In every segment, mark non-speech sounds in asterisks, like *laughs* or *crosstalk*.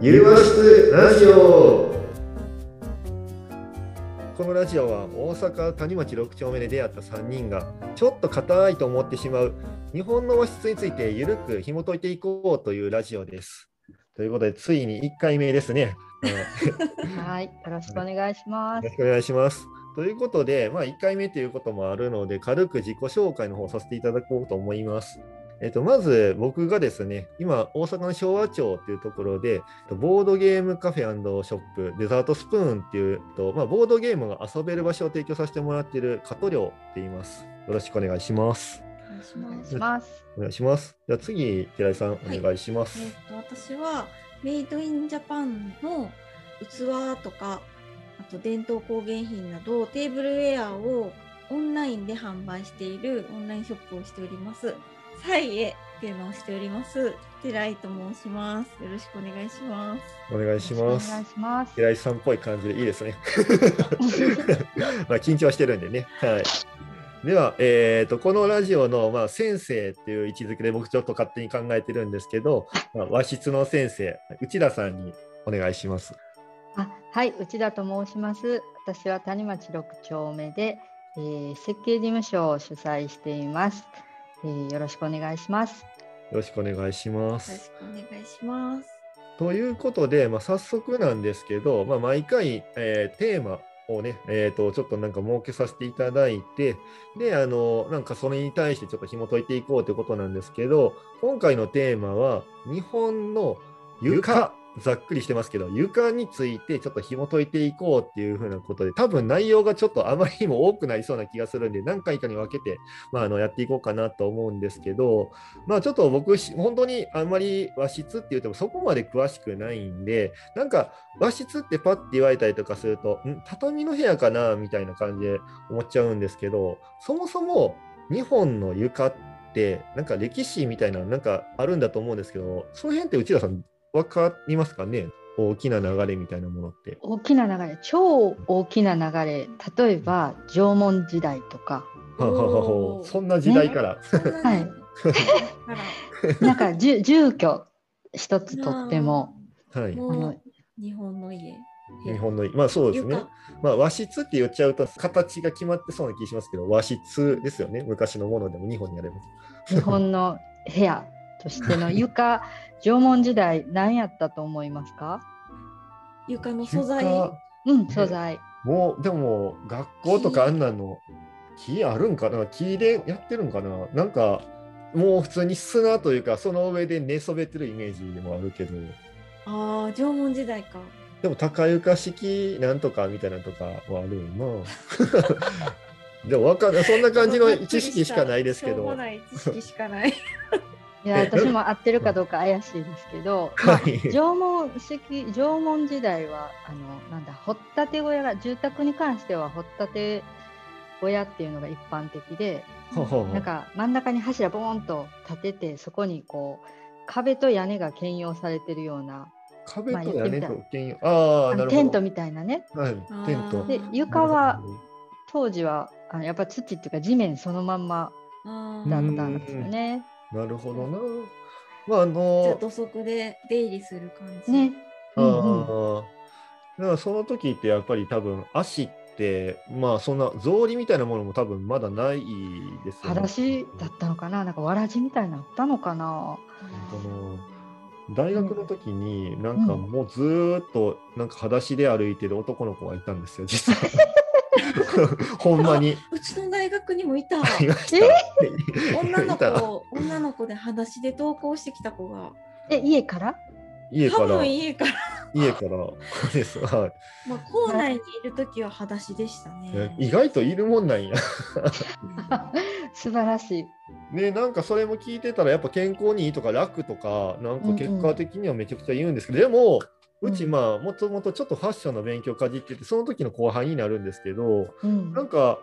ゆるわしラジオこのラジオは大阪谷町6丁目で出会った3人がちょっと硬いと思ってしまう日本の和室についてゆるく紐解いていこうというラジオです。ということでついに1回目ですね。はいはい、よろしくお願いしますよろ。しくお願いします。ということで、まあ、1回目ということもあるので、軽く自己紹介の方させていただこうと思います。えっと、まず僕がですね、今、大阪の昭和町というところで、ボードゲームカフェショップ、デザートスプーンっていうと、まあ、ボードゲームが遊べる場所を提供させてもらっている加藤亮って言います。よろしくお願いします。お願いします。お願いします。では次、寺井さん、お願いします。えー、と私はメイドインジャパンの器とかあと伝統工芸品などテーブルウェアをオンラインで販売しているオンラインショップをしております。サイエっていうのをしております。寺井と申します。よろしくお願いします。お願いしますよろくお願い。します。寺井さんっぽい感じでいいですね。*laughs* *laughs* まあ緊張してるんでね。はい。では、えー、とこのラジオの、まあ、先生っていう位置づけで僕ちょっと勝手に考えてるんですけど、まあ、和室の先生内田さんにお願いします。あはい、内田と申します。私は谷町6丁目で、えー設計事務所を主催しています、えーよろしくお願いします。よろしくお願いしまよろしす。くお願いします。ということで、まあ、早速なんですけど、まあ、毎回、えーテーマをね、えー、とちょっとなんか設けさせていただいて、で、あの、なんかそれに対してちょっと紐解いていこうということなんですけど、今回のテーマは、日本の床、ざっくりしてますけど、床についてちょっと紐解いていこうっていうふうなことで、多分内容がちょっとあまりにも多くなりそうな気がするんで、何回かに分けて、まあ、あのやっていこうかなと思うんですけど、まあちょっと僕、本当にあんまり和室って言ってもそこまで詳しくないんで、なんか和室ってパッて言われたりとかすると、ん？畳の部屋かなみたいな感じで思っちゃうんですけど、そもそも日本の床って、なんか歴史みたいななんかあるんだと思うんですけど、その辺って内田さん、わかりますかね？大きな流れみたいなものって。大きな流れ、超大きな流れ、例えば縄文時代とか、はははおーはそんな時代から。そんなにはいあ *laughs* なんか住住居一つとっても、はいら。あの日本の家。日本の、まあそうですね。床まあ和室って言っちゃうと形が決まってそうな気しますけど、和室ですよね。昔のものでも日本にあれば。日本の部屋としての床、縄文時代何やったと思いますか？床の素材。床。うん、素材。もうでも学校とかあんなの木あるんかな？木でやってるんかな？なんかもう普通に砂というかその上で寝そべってるイメージでもあるけど。ああ、縄文時代か。でも高床式なんとかみたいなのとかはあるよな。*laughs* でもわかんない。そんな感じの知識しかないですけしょうどもない知識しかない。いや、え私も合ってるかどうか怪しいですけど、*laughs* はい。縄文式、縄文時代は、あの、なんだ、掘ったて小屋が、住宅に関しては掘ったて小屋っていうのが一般的で、ほうほうほう。なんか真ん中に柱ボーンと立てて、そこにこう、壁と屋根が兼用されてるような、壁と屋根まあ言ってみたらと兼用。ああなるほど。あのテントみたいなね。はいテント。で、床は当時は、あのやっぱ土っていうか地面そのまんまあだーったんですよね。なるほどなまああじゃあの土足で出入りする感じ。ね。あうんうんーだからその時ってやっぱり多分足ってまあそんな草履みたいなものも多分まだないですよね。裸足だったのかな？なんかわらじみたいなのあったのかな？この大学の時になんかもうずーっとなんか裸足で歩いてる男の子がいたんですよ実は。*laughs* *laughs* ほんまにうちの大学にもいた。いました。女の子、女の子で裸足で登校してきた子が。え、家から？多家から分家から、家からです。はいまあ、校内にいる時は裸足でしたえね。意外といるもんなんや。*laughs* 素晴らしい。ね、なんかそれも聞いてたらやっぱ健康にいいとか楽とかなんか結果的にはめちゃくちゃ言うんですけど、でもうちうんまあもともとちょっとファッションの勉強かじっててその時の後輩になるんですけどうん。なんか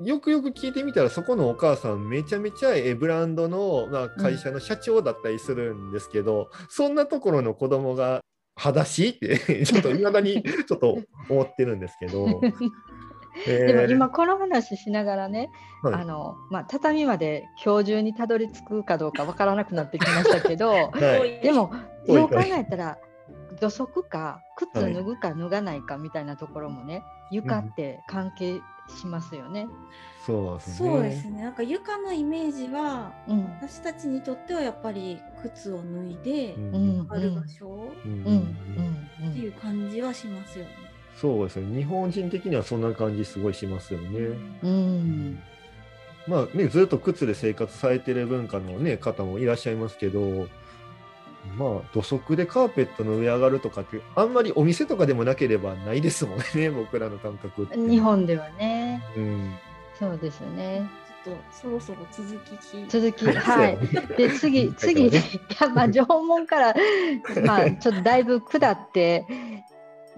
よくよく聞いてみたらそこのお母さんめちゃめちゃええブランドの、まあ、会社の社長だったりするんですけど、そんなところの子供が裸足って *laughs* ちょっといまだにちょっと思ってるんですけど。*laughs* えー。でも今この話しながらね、はい。あのまあ、畳まで今日中にたどり着くかどうかわからなくなってきましたけど *laughs* はい。でも遠い。よう考えたら土足か靴脱ぐか脱がないかみたいなところもね、床って関係しますよね。そうですね。そうですね。なんか床のイメージは、うん私たちにとってはやっぱり靴を脱いでうんうんある場所うんうんうんっていう感じはしますよね。そうですね。日本人的にはそんな感じすごいしますよね。うんうんまあね、ずっと靴で生活されてる文化の、ね、方もいらっしゃいますけど、まあ、土足でカーペットの上上がるとかって、あんまりお店とかでもなければないですもんね、僕らの感覚って。日本ではね、うん。そうですよね。ちょっとそろそろ続き続き、はい。で、次、*laughs* 次、いや、まあ、縄文から、まあ、ちょっとだいぶ下って、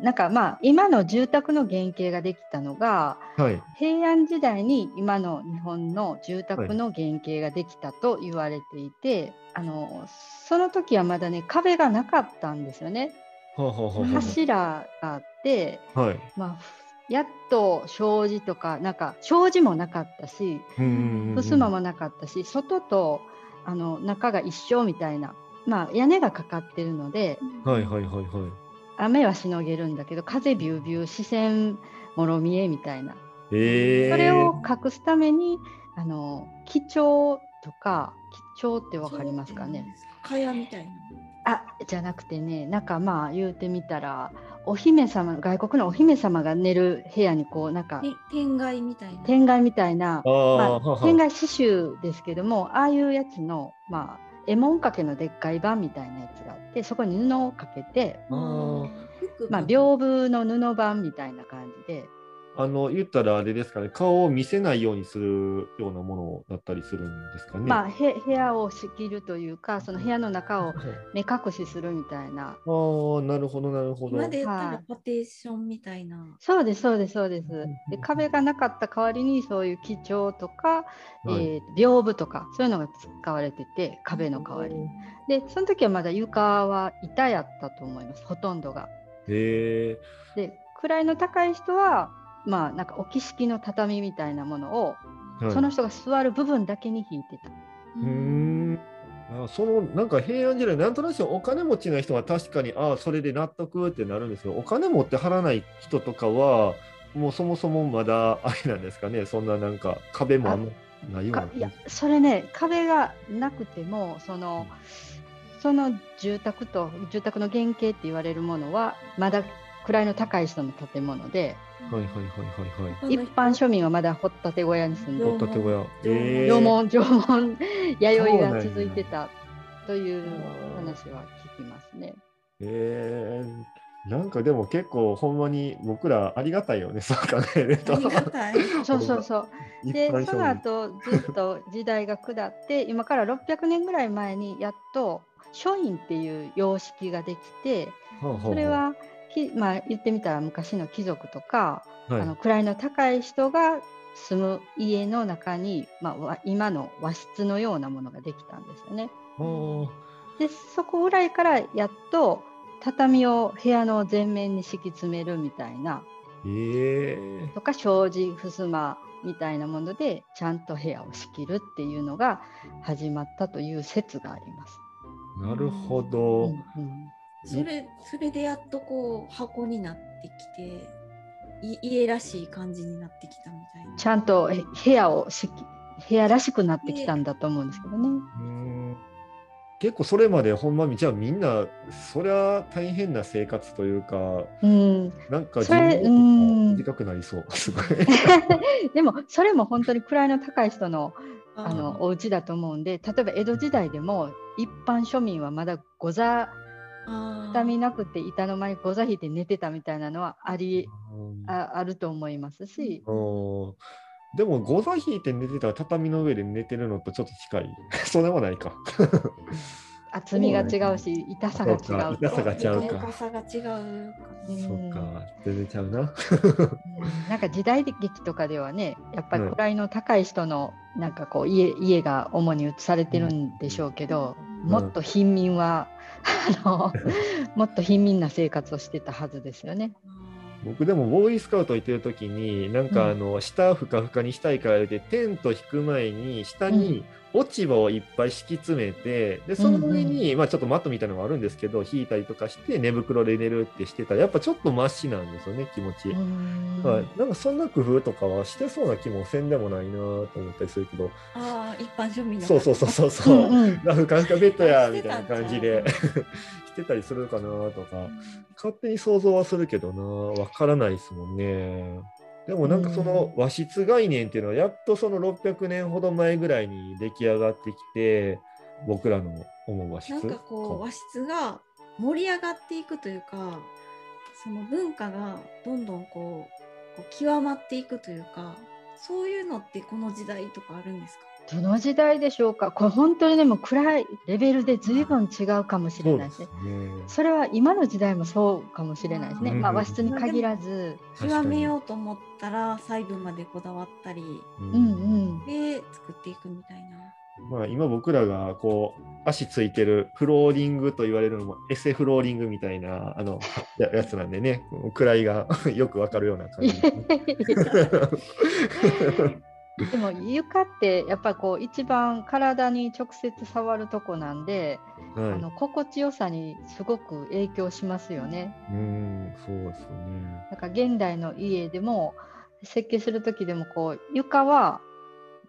なんかまあ、今の住宅の原型ができたのが、はい。平安時代に今の日本の住宅の原型ができたと言われていて、あのその時はまだね壁がなかったんですよね。はあ、は柱があって、あ、はい。まあ、やっと障子とかなんか障子もなかったし襖もなかったし外とあの中が一緒みたいな、まあ、屋根がかかってるのではいはいはいはい。雨はしのげるんだけど風ビュービュー視線もろ見えみたいな。ええそれを隠すためにあの基調とか基調ってわかりますかね？かやみたいな。あじゃなくてねなんかまあ言うてみたらお姫様外国のお姫様が寝る部屋にこうなんかて天蓋みたいな。天蓋みたいな、まあ、天蓋刺繍ですけどもああいうやつのまあ絵文掛けのでっかい版みたいなやつがあってそこに布をかけて、まあ、屏風の布版みたいな感じであの、言ったらあれですかね、顔を見せないようにするようなものだったりするんですかね。まあ、へ部屋を仕切るというかその部屋の中を *laughs* はい。目隠しするみたいな。ああ、なるほど、なるほど。今で言ったはいらパテーションみたいな。そうですそうですそうです。うんで壁がなかった代わりにそういう基調とか、はい。えー屏風とかそういうのが使われてて壁の代わりに。でその時はまだ床は板やったと思います。ほとんどが。へえで位の高い人はまあなんか置き式の畳みたいなものを、はい。その人が座る部分だけに引いてた。うー。んあそのなんか平安時代なんとなくお金持ちの人は確かにああそれで納得ってなるんですけどお金持って払わない人とかはもうそもそもまだあれなんですかね。そんななんか壁もあんまないような。かいやそれね壁がなくてもそのその住宅と住宅の原型って言われるものはまだ位の高い人の建物ではいはいはいはいはい。一般庶民はまだ掘ったて小屋に住んで掘ったて小屋。縄えー。縄文縄文弥生が続いてたという話は聞きますね。えー、なんかでも結構ほんまに僕らありがたいよねそう考えると。ありがたい。*laughs* そうそうそう。一でその後ずっと時代が下って今から600年ぐらい前にやっと書院っていう様式ができてはあはあ。それはき、まあ、言ってみたら昔の貴族とか、はいあの位の高い人が住む家の中に、まあわ、今の和室のようなものができたんですよね。でそこぐらいからやっと畳を部屋の前面に敷き詰めるみたいなえーとか障子襖みたいなものでちゃんと部屋を仕切るっていうのが始まったという説があります。なるほど。うんうんそれそれでやっとこう箱になってきてい家らしい感じになってきたみたいな。ちゃんとえ部屋を敷き部屋らしくなってきたんだと思うんですけどね。うーん結構それまでほんまにじゃあみんなそりゃ大変な生活というかうん、なんかそれ寿命とかうん短くなりそう *laughs* すごい。*laughs* でもそれも本当に位の高い人のああのお家だと思うんで例えば江戸時代でも一般庶民はまだご座あー畳なくて板の間にご座引いて寝てたみたいなのはありうん。ああると思いますし、うんでもゴザ引いて寝てたら畳の上で寝てるのとちょっと近い。*laughs* そうでもないか。*laughs* 厚みが違うし痛さが違う痛さが違うか。重さが違うそっか、全然ちゃうな。うん。なんか時代劇とかではねやっぱりはい位の高い人のなんかこう家家が主に移されてるんでしょうけど、ん。もっと貧民はあのもっと貧民な生活をしてたはずですよね。僕でもボーイスカウト行ってる時になんかあの、下ふかふかにしたいから言ってテント引く前に下に落ち葉をいっぱい敷き詰めてでその上に、まあ、ちょっとマットみたいなのがあるんですけど引いたりとかして寝袋で寝るってしてたらやっぱちょっとマシなんですよね気持ち。はい、なんかそんな工夫とかはしてそうな気もせんでもないなと思ったりするけど。ああ一般庶民のそうそうそうそうそう、うんうん。ラフカフカベッドやみたいな感じで。*laughs* してたりするかなとか。勝手に想像はするけどな。わからないですもんね。でもなんかその和室概念っていうのはやっとその600年ほど前ぐらいに出来上がってきて僕らの思う和室なんかこう和室が盛り上がっていくというかその文化がどんどんこうこう極まっていくというかそういうのってこの時代とかあるんですか？どの時代でしょうか？これ本当にでも暗いレベルで随分違うかもしれないですね。ねそれは今の時代もそうかもしれないですね。うんまあ和室に限らず。極めようと思ったら細部までこだわったりうんうんうん。で作っていくみたいな。まあ、今僕らがこう足ついてるフローリングと言われるのもエセフローリングみたいなあのややつなんでね位が *laughs* よくわかるような感じ *laughs* *laughs* でも床ってやっぱこう一番体に直接触るとこなんで、あはいの心地よさにすごく影響しますよね。うんそうですよね。なんか現代の家でも設計する時でもこう床は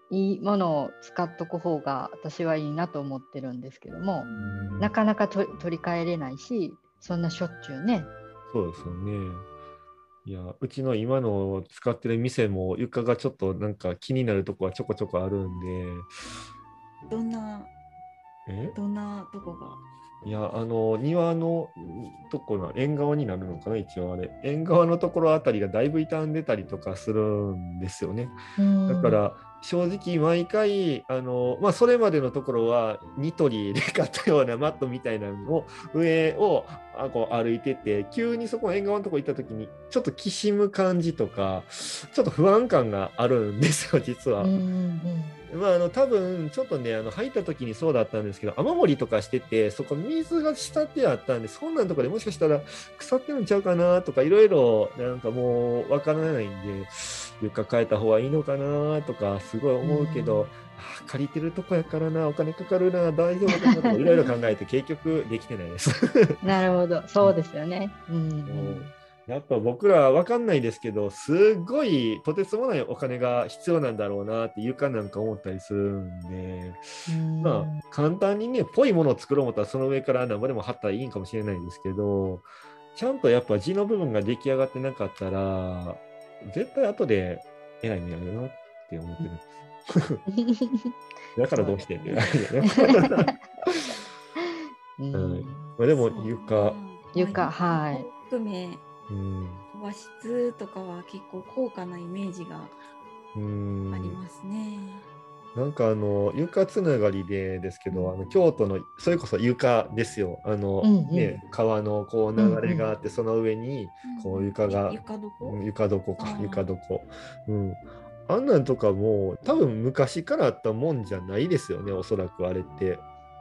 いいものを使っとく方が私はいいなと思ってるんですけども、うんなかなかと取り替えれないしそんなしょっちゅうね。そうですよね。いや、うちの今の使ってる店も床がちょっとなんか気になるとこはちょこちょこあるんで、どんなえ？どんなとこが？いや、あの、庭のとこの縁側になるのかな、一応あれ。縁側のところあたりがだいぶ傷んでたりとかするんですよね。だから、正直毎回あの、まあ、それまでのところはニトリで買ったようなマットみたいなのを上をあこう歩いてて急にそこの縁側のとこ行った時にちょっときしむ感じとかちょっと不安感があるんですよ実は。うんうんまあ、あの多分ちょっとねあの入った時にそうだったんですけど雨漏りとかしててそこ水が滴ってあったんでそんなんとかでもしかしたら腐ってるんちゃうかなとかいろいろなんかもうわからないんで床変えた方がいいのかなとかすごい思うけど、うんあー借りてるとこやからなお金かかるな大丈夫かなとか *laughs* いろいろ考えて結局できてないです。う *laughs* んなるほどそうですよね。うんうんやっぱ僕らは分かんないですけどすごいとてつもないお金が必要なんだろうなって床なんか思ったりするんで。うんまあ、簡単にね、ぽいものを作ろう思ったら、その上から何ぼでも貼ったらいいんかもしれないんですけど、ちゃんとやっぱ地の部分が出来上がってなかったら、絶対後で偉い目あるなって思ってるんです。*laughs* だからどうしてん *laughs* はい。まあでも床、床はい。含めうん、和室とかは結構高価なイメージがうん。ありますね。なんかあの床つながりでですけど、あの京都のそれこそ床ですよ。あの、うんうん。ね、川のこう流れがあって、その上にこう床がゆ床床？床床床。うん。あんなんとかも多分昔からあったもんじゃないですよね、おそらくあれって。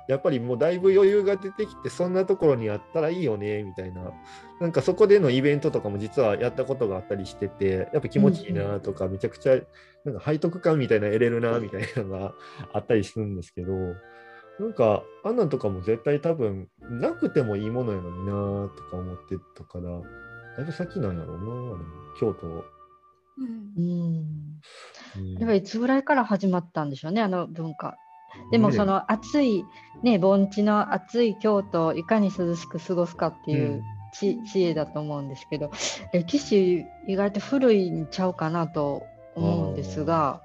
やっぱりもうだいぶ余裕が出てきて、そんなところにあったらいいよね、みたいな。なんかそこでのイベントとかも実はやったことがあったりしてて、やっぱ気持ちいいなとか、めちゃくちゃなんか背徳感みたいな得れるな、みたいなのがあったりするんですけど、なんかあんなんとかも絶対多分なくてもいいものやのになとか思ってたから、だいぶ先なんやろうな、京都。うん。うん。うんではいつぐらいから始まったんでしょうねあの文化。でもね。その暑いね盆地の暑い京都をいかに涼しく過ごすかっていう知,、知恵だと思うんですけど歴史意外と古いんちゃうかなと思うんですが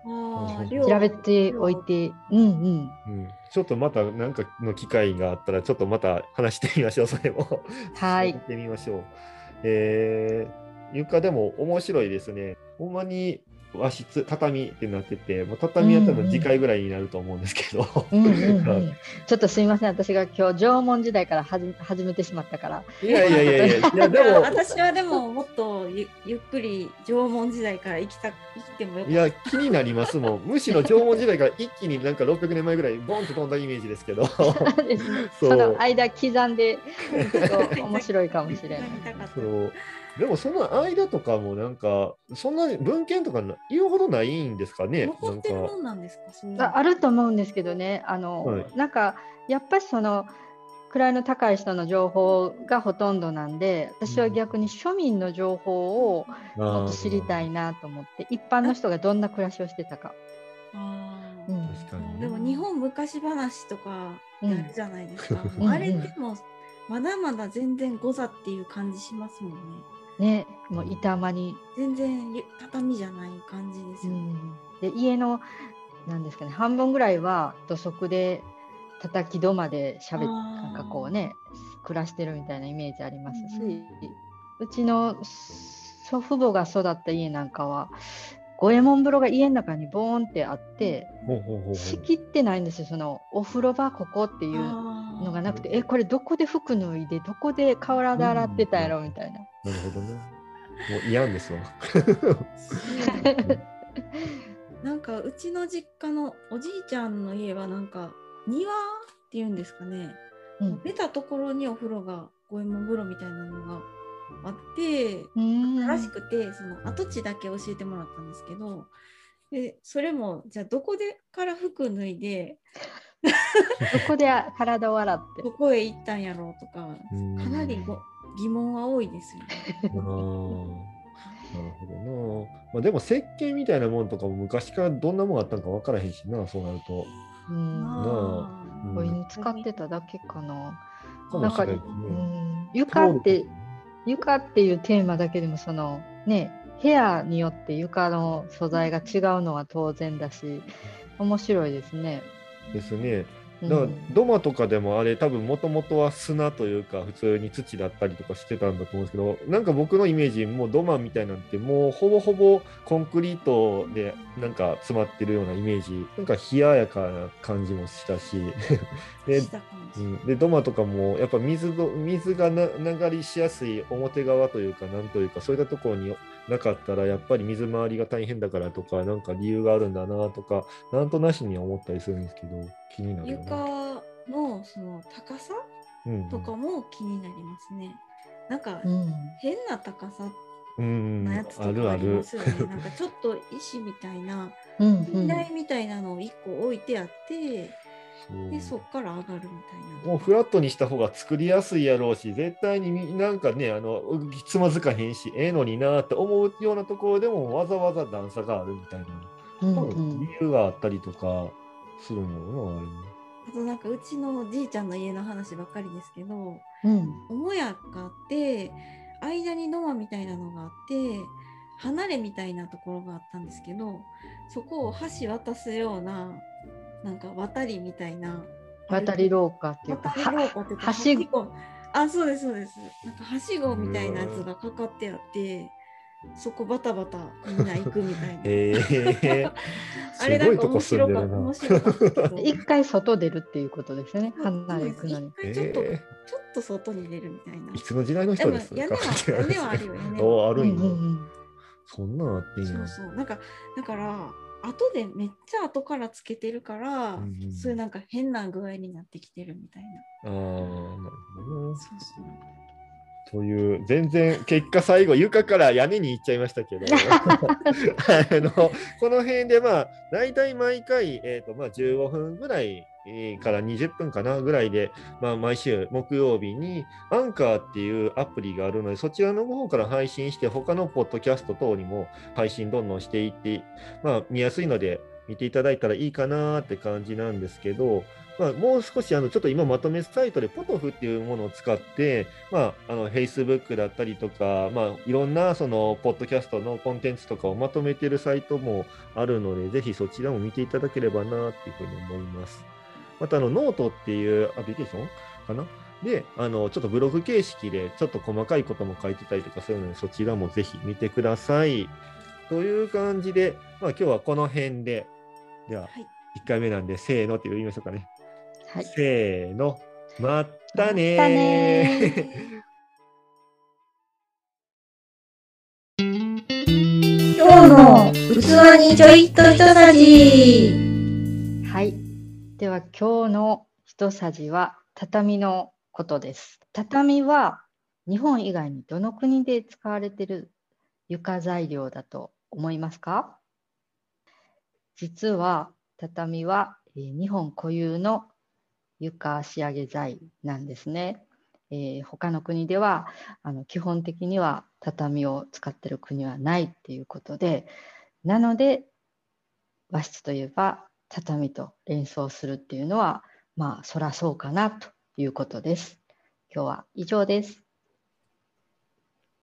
調調べておいてうんうん。うん、ちょっとまた何かの機会があったら、ちょっとまた話してみましょう、それも。はい。*laughs* やってみましょう。えー、床でも面白いですね。ほんまに和室、畳ってなってて、もう畳やったら次回ぐらいになると思うんですけど。ちょっとすみません。私が今日縄文時代からはじ始めてしまったから。いやいやいやいや、*laughs* いやでも、私はでももっとゆゆっくり縄文時代から生きた生きてもよかっいや、気になりますもん。むしろ縄文時代から一気になんか600年前ぐらい、ボンと飛んだイメージですけど。その間刻んでいくと面白いかもしれない。*laughs* でもその間とかもなんかそんな文献とかな言うほどないんですかね？残ってるもんなんですか？ああると思うんですけどね。あの、はい。なんかやっぱりその位の高い人の情報がほとんどなんで私は逆に庶民の情報をもっと知りたい。いなと思って一般の人がどんな暮らしをしてたか。あー。うん。確かにね。でも日本昔話とかやるじゃないですか、うん。あれでもまだまだ全然誤差っていう感じしますもんねね、もう板間に、全然ゆ畳じゃない感じですうよ。ね、ん、で家のなんですかね半分ぐらいは土足で叩き土間でしゃべなんかこうね暮らしてるみたいなイメージありますし、ううん。ちの祖父母が育った家なんかは五右衛門風呂が家の中にボーンってあって仕切ってないんですよそのお風呂場ここっていうののがなくて。えこれどこで服脱いでどこで体で洗ってたやろみたいな。なるほどね。もう嫌んですわ。なんかうちの実家のおじいちゃんの家はなんか庭っていうんですかね。うん。出たところにお風呂が五右衛門風呂みたいなのがあってうん。らしくてその跡地だけ教えてもらったんですけどでそれもじゃあどこでから服脱いで *laughs* どこで体を洗って？どこへ行ったんやろうとかうん。かなりご疑問は多いですよね。*laughs* なるほどな。まあ、でも石鹸みたいなもんとかも昔からどんなもんあったのか分からへんしな、そうなると。うんあうんお湯に使ってただけかな。かなんか、う。ん、床って床っていうテーマだけでもそのね部屋によって床の素材が違うのは当然だし面白いですね。ですね。うん。だから土間とかでもあれ多分もともとは砂というか普通に土だったりとかしてたんだと思うんですけどなんか僕のイメージもう土間みたいなんてもうほぼほぼコンクリートでなんか詰まってるようなイメージなんか冷ややかな感じもしたし。*laughs* でで土間とかもやっぱ水ど水がな流りしやすい表側というかなんというかそういったところになかったらやっぱり水回りが大変だからとかなんか理由があるんだなとかなんとなしには思ったりするんですけど気になるよ床な。のその高さうんとかも気になりますね。なんかうん変な高さうんなやつとあるあかありるま。すよね。なんかちょっと石みたいなうんみたいなのを1個置いてあって、でそっから上がるみたいな。もうフラットにした方が作りやすいやろうし絶対にみなんかねあのつまずかへんしええのになって思うようなところでもわざわざ段差があるみたいなうん多うん分理由があったりとかするんやろうなあれも。あとなんかうちのじいちゃんの家の話ばっかりですけど、うん母屋があって間に土間みたいなのがあって離れみたいなところがあったんですけどそこを橋渡すようななんか渡りみたいな渡り廊下っていうか渡り廊下っていうかはしご。あそうですそうです。なんかはしごみたいなやつがかかってあってそこバタバタみんな行くみたいな。へえ。*laughs* あれすごいとこなんか面白かった面。白かったけど一回外出るっていうことですよね。ちょっと、え。ちょっと外に出るみたいな。いつの時代のでも人です屋根は屋根はあるよ屋根はおあるんや、うんうんうんそん。なんあってんや。そうそう。なんか、だから、後でめっちゃ後からつけてるから、うんうんそういうなんか変な具合になってきてるみたいな。ああ、なるほどな。そうそう。という、全然、結果最後、床から屋根に行っちゃいましたけど、*laughs* あのこの辺で、まあ、大体毎回、えーとまあ、15分ぐらい、えーから20分かなぐらいで、まあ、毎週木曜日に、アンカーっていうアプリがあるので、そちらの方から配信して、他のポッドキャスト等にも配信どんどんしていって、まあ、見やすいので、見ていただいたらいいかなって感じなんですけど、まあ、もう少しあのちょっと今まとめサイトでポトフっていうものを使って、まあ、あの Facebook だったりとか、まあ、いろんなそのポッドキャストのコンテンツとかをまとめてるサイトもあるので、ぜひそちらも見ていただければなっていうふうに思います。またあのノートっていうアプリケーションかな？で、あのちょっとブログ形式でちょっと細かいことも書いてたりとかするので、そちらもぜひ見てください。という感じで、まあ、今日はこの辺で、でははい。1回目なんで、せーのって言いましょうかね。はい。せーの、まったねーまったね *laughs* 今日の器にちょいっと一さじ。では今日の一さじは畳のことです。畳は日本以外にどの国で使われている床材料だと思いますか？実は畳は日本固有の床仕上げ材なんですね。えー、他の国ではあの基本的には畳を使ってる国はないっていうことでなので和室といえば畳と連想するっていうのはまあそらそうかなということです。今日は以上です。